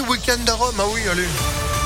week-end à Rome. Ah oui, allez.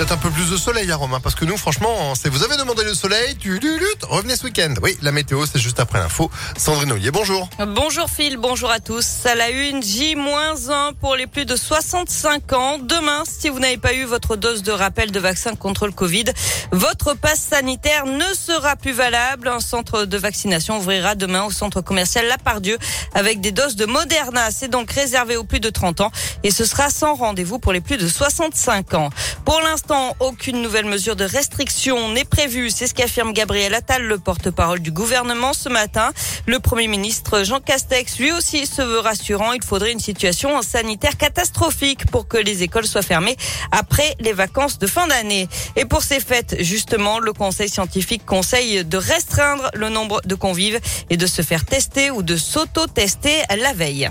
Peut-être un peu plus de soleil à Rome, hein, parce que nous, franchement, c'est vous avez demandé le soleil, tu lutte, revenez ce week-end. Oui, la météo, c'est juste après l'info. Sandrine Ollier, bonjour. Bonjour Phil, bonjour à tous. À la une, J-1 pour les plus de 65 ans. Demain, si vous n'avez pas eu votre dose de rappel de vaccin contre le Covid, votre passe sanitaire ne sera plus valable. Un centre de vaccination ouvrira demain au centre commercial La Pardieu avec des doses de Moderna. C'est donc réservé aux plus de 30 ans et ce sera sans rendez-vous pour les plus de 65 ans. Pour l'instant, aucune nouvelle mesure de restriction n'est prévue. C'est ce qu'affirme Gabriel Attal, le porte-parole du gouvernement ce matin. Le premier ministre Jean Castex, lui aussi, se veut rassurant. Il faudrait une situation sanitaire catastrophique pour que les écoles soient fermées après les vacances de fin d'année. Et pour ces fêtes, justement, le conseil scientifique conseille de restreindre le nombre de convives et de se faire tester ou de s'auto-tester la veille.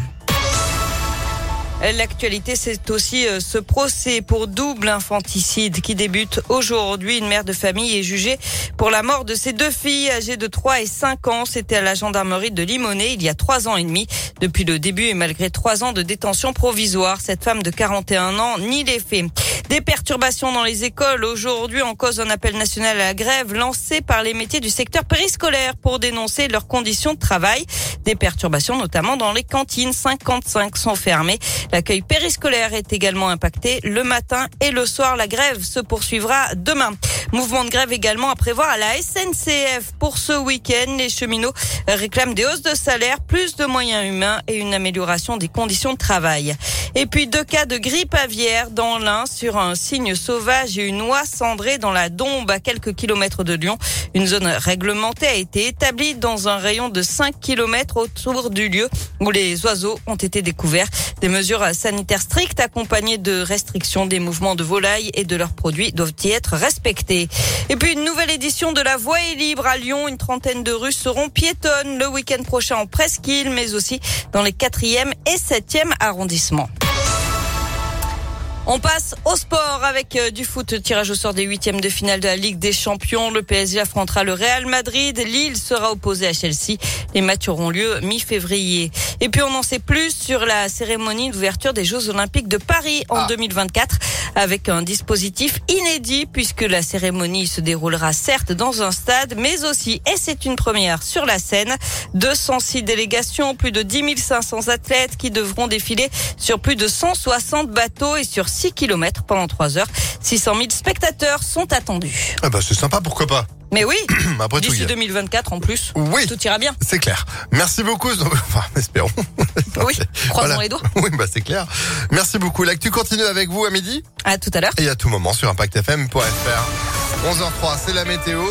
L'actualité, c'est aussi euh, ce procès pour double infanticide qui débute aujourd'hui. Une mère de famille est jugée pour la mort de ses deux filles âgées de 3 et 5 ans. C'était à la gendarmerie de Limonest il y a trois ans et demi. Depuis le début et malgré trois ans de détention provisoire, cette femme de 41 ans nie les faits. Des perturbations dans les écoles. Aujourd'hui, en cause d'un appel national à la grève lancé par les métiers du secteur périscolaire pour dénoncer leurs conditions de travail. Des perturbations notamment dans les cantines. 55 sont fermées. L'accueil périscolaire est également impacté le matin et le soir. La grève se poursuivra demain. Mouvement de grève également à prévoir à la SNCF pour ce week-end. Les cheminots réclament des hausses de salaire, plus de moyens humains et une amélioration des conditions de travail. Et puis deux cas de grippe aviaire dans l'un sur un cygne sauvage et une oie cendrée dans la Dombe à quelques kilomètres de Lyon. Une zone réglementée a été établie dans un rayon de 5 kilomètres autour du lieu où les oiseaux ont été découverts. Des mesures sanitaires strictes accompagnées de restrictions des mouvements de volailles et de leurs produits doivent y être respectés. Et puis une nouvelle édition de la Voie est libre à Lyon. Une trentaine de rues seront piétonnes le week-end prochain en Presqu'île, mais aussi dans les 4e et 7e arrondissements. On passe au sport avec euh, du foot, tirage au sort des huitièmes de finale de la Ligue des Champions. Le PSG affrontera le Real Madrid. Lille sera opposé à Chelsea. Les matchs auront lieu mi-février. Et puis on en sait plus sur la cérémonie d'ouverture des Jeux Olympiques de Paris en 2024 ah. avec un dispositif inédit puisque la cérémonie se déroulera certes dans un stade mais aussi, et c'est une première, sur la scène. 206 délégations, plus de 10 500 athlètes qui devront défiler sur plus de 160 bateaux et sur 6 km pendant 3 heures. 600 000 spectateurs sont attendus. Ah bah c'est sympa, pourquoi pas mais oui, d'ici 2024 en plus, oui, tout ira bien. C'est clair. Merci beaucoup. Enfin, espérons. Oui, croisons les doigts. Oui, bah c'est clair. Merci beaucoup. L'actu continue avec vous à midi. À tout à l'heure. Et à tout moment sur ImpactFM.fr. 11h03, c'est la météo.